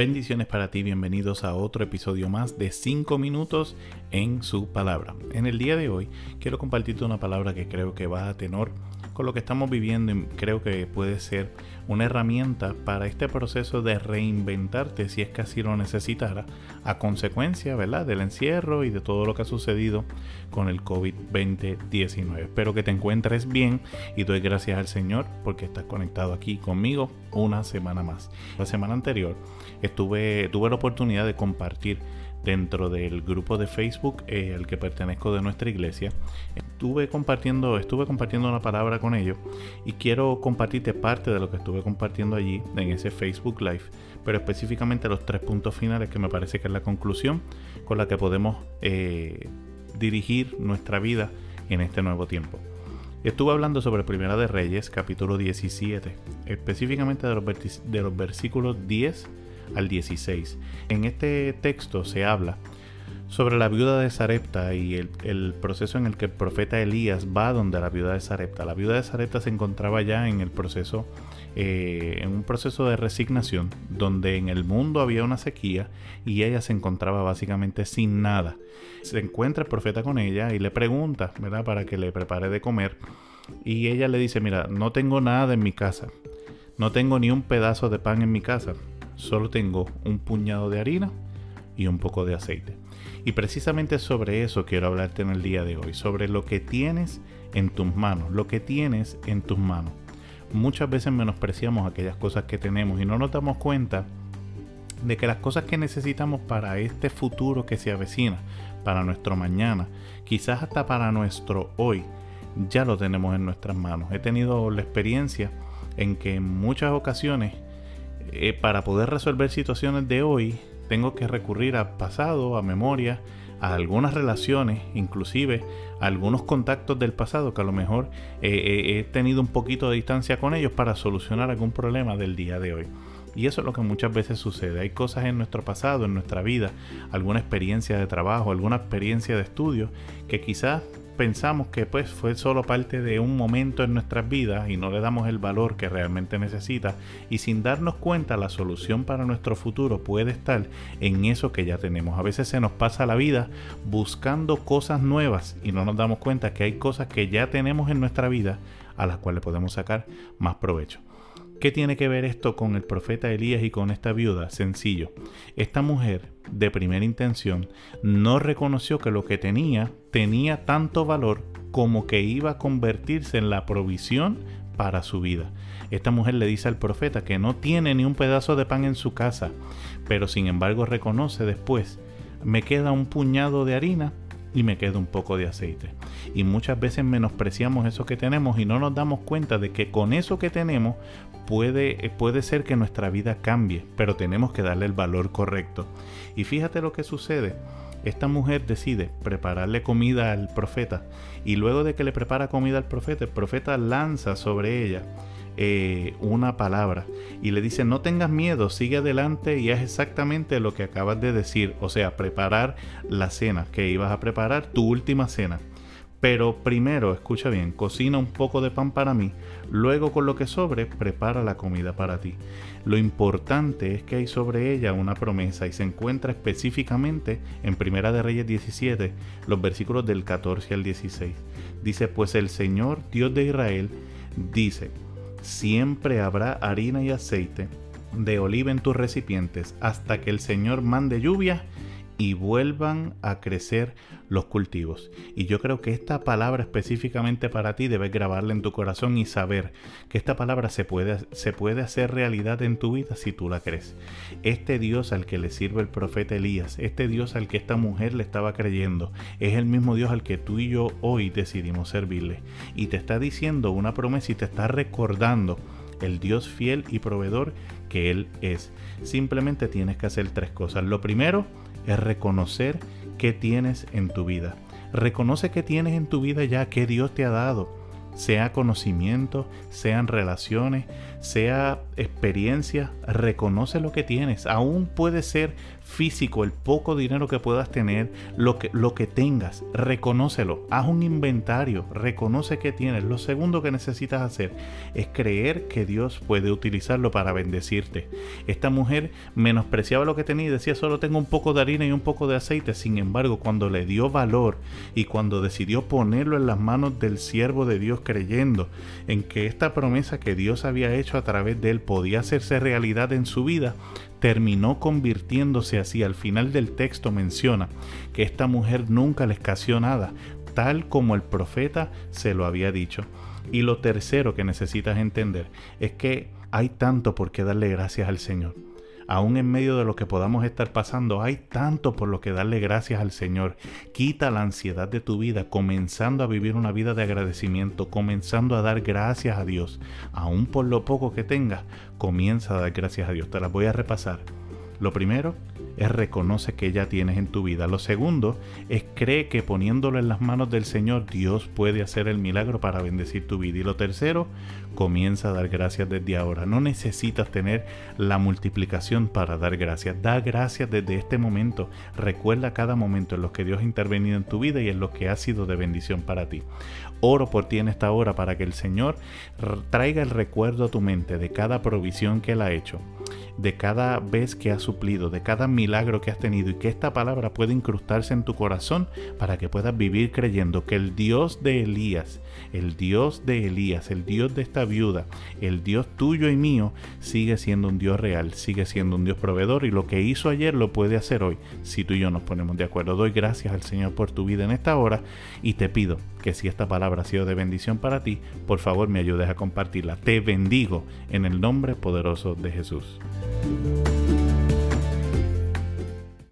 Bendiciones para ti, bienvenidos a otro episodio más de 5 minutos en su palabra. En el día de hoy quiero compartirte una palabra que creo que va a tenor con lo que estamos viviendo y creo que puede ser una herramienta para este proceso de reinventarte si es que así lo necesitara a consecuencia ¿verdad? del encierro y de todo lo que ha sucedido con el COVID-19. Espero que te encuentres bien y doy gracias al Señor porque estás conectado aquí conmigo una semana más. La semana anterior estuve, tuve la oportunidad de compartir dentro del grupo de Facebook eh, al que pertenezco de nuestra iglesia. Estuve compartiendo, estuve compartiendo una palabra con ellos y quiero compartirte parte de lo que estuve compartiendo allí en ese Facebook Live, pero específicamente los tres puntos finales que me parece que es la conclusión con la que podemos eh, dirigir nuestra vida en este nuevo tiempo. Estuve hablando sobre Primera de Reyes, capítulo 17, específicamente de los, de los versículos 10 al 16. En este texto se habla sobre la viuda de Sarepta y el, proceso en el que el profeta Elías va donde la viuda de Sarepta. La viuda de Sarepta se encontraba ya en el proceso, eh, en un proceso de resignación, donde en el mundo había una sequía y ella se encontraba básicamente sin nada. Se encuentra el profeta con ella y le pregunta, ¿verdad?, para que le prepare de comer. Y ella le dice, mira, no tengo nada en mi casa, no tengo ni un pedazo de pan en mi casa, solo tengo un puñado de harina y un poco de aceite. Y precisamente sobre eso quiero hablarte en el día de hoy, sobre lo que tienes en tus manos, lo que tienes en tus manos. Muchas veces menospreciamos aquellas cosas que tenemos y no nos damos cuenta de que las cosas que necesitamos para este futuro que se avecina, para nuestro mañana, quizás hasta para nuestro hoy, ya lo tenemos en nuestras manos. He tenido la experiencia en que en muchas ocasiones eh, para poder resolver situaciones de hoy, tengo que recurrir al pasado, a memoria, a algunas relaciones, inclusive a algunos contactos del pasado que a lo mejor eh, eh, he tenido un poquito de distancia con ellos para solucionar algún problema del día de hoy. Y eso es lo que muchas veces sucede. Hay cosas en nuestro pasado, en nuestra vida, alguna experiencia de trabajo, alguna experiencia de estudio, que quizás pensamos que pues fue solo parte de un momento en nuestras vidas y no le damos el valor que realmente necesita y sin darnos cuenta la solución para nuestro futuro puede estar en eso que ya tenemos. A veces se nos pasa la vida buscando cosas nuevas y no nos damos cuenta que hay cosas que ya tenemos en nuestra vida a las cuales podemos sacar más provecho. ¿Qué tiene que ver esto con el profeta Elías y con esta viuda? Sencillo. Esta mujer, de primera intención, no reconoció que lo que tenía tenía tanto valor como que iba a convertirse en la provisión para su vida. Esta mujer le dice al profeta que no tiene ni un pedazo de pan en su casa, pero sin embargo reconoce después, me queda un puñado de harina y me queda un poco de aceite. Y muchas veces menospreciamos eso que tenemos y no nos damos cuenta de que con eso que tenemos puede, puede ser que nuestra vida cambie, pero tenemos que darle el valor correcto. Y fíjate lo que sucede. Esta mujer decide prepararle comida al profeta y luego de que le prepara comida al profeta, el profeta lanza sobre ella eh, una palabra y le dice no tengas miedo, sigue adelante y es exactamente lo que acabas de decir, o sea, preparar la cena que ibas a preparar, tu última cena. Pero primero, escucha bien, cocina un poco de pan para mí, luego con lo que sobre, prepara la comida para ti. Lo importante es que hay sobre ella una promesa y se encuentra específicamente en Primera de Reyes 17, los versículos del 14 al 16. Dice, pues el Señor, Dios de Israel, dice, siempre habrá harina y aceite de oliva en tus recipientes hasta que el Señor mande lluvia y vuelvan a crecer los cultivos. Y yo creo que esta palabra específicamente para ti debes grabarla en tu corazón y saber que esta palabra se puede, se puede hacer realidad en tu vida si tú la crees. Este Dios al que le sirve el profeta Elías, este Dios al que esta mujer le estaba creyendo, es el mismo Dios al que tú y yo hoy decidimos servirle. Y te está diciendo una promesa y te está recordando el Dios fiel y proveedor que Él es. Simplemente tienes que hacer tres cosas. Lo primero, es reconocer qué tienes en tu vida. Reconoce que tienes en tu vida ya que Dios te ha dado. Sea conocimiento, sean relaciones, sea experiencia, reconoce lo que tienes. Aún puede ser físico, el poco dinero que puedas tener, lo que, lo que tengas, reconócelo. Haz un inventario, reconoce que tienes. Lo segundo que necesitas hacer es creer que Dios puede utilizarlo para bendecirte. Esta mujer menospreciaba lo que tenía y decía solo tengo un poco de harina y un poco de aceite. Sin embargo, cuando le dio valor y cuando decidió ponerlo en las manos del siervo de Dios creyendo en que esta promesa que Dios había hecho a través de él podía hacerse realidad en su vida, terminó convirtiéndose así. Al final del texto menciona que esta mujer nunca le escaseó nada, tal como el profeta se lo había dicho. Y lo tercero que necesitas entender es que hay tanto por qué darle gracias al Señor aún en medio de lo que podamos estar pasando, hay tanto por lo que darle gracias al Señor. Quita la ansiedad de tu vida, comenzando a vivir una vida de agradecimiento, comenzando a dar gracias a Dios. Aún por lo poco que tengas, comienza a dar gracias a Dios. Te las voy a repasar. Lo primero es reconoce que ya tienes en tu vida. Lo segundo es cree que poniéndolo en las manos del Señor Dios puede hacer el milagro para bendecir tu vida. Y lo tercero, comienza a dar gracias desde ahora. No necesitas tener la multiplicación para dar gracias. Da gracias desde este momento. Recuerda cada momento en los que Dios ha intervenido en tu vida y en los que ha sido de bendición para ti. Oro por ti en esta hora para que el Señor traiga el recuerdo a tu mente de cada provisión que Él ha hecho, de cada vez que ha suplido, de cada milagro que has tenido y que esta palabra pueda incrustarse en tu corazón para que puedas vivir creyendo que el Dios de Elías, el Dios de Elías, el Dios de esta viuda, el Dios tuyo y mío, sigue siendo un Dios real, sigue siendo un Dios proveedor y lo que hizo ayer lo puede hacer hoy si tú y yo nos ponemos de acuerdo. Doy gracias al Señor por tu vida en esta hora y te pido que si esta palabra ha sido de bendición para ti, por favor me ayudes a compartirla. Te bendigo en el nombre poderoso de Jesús. Thank you.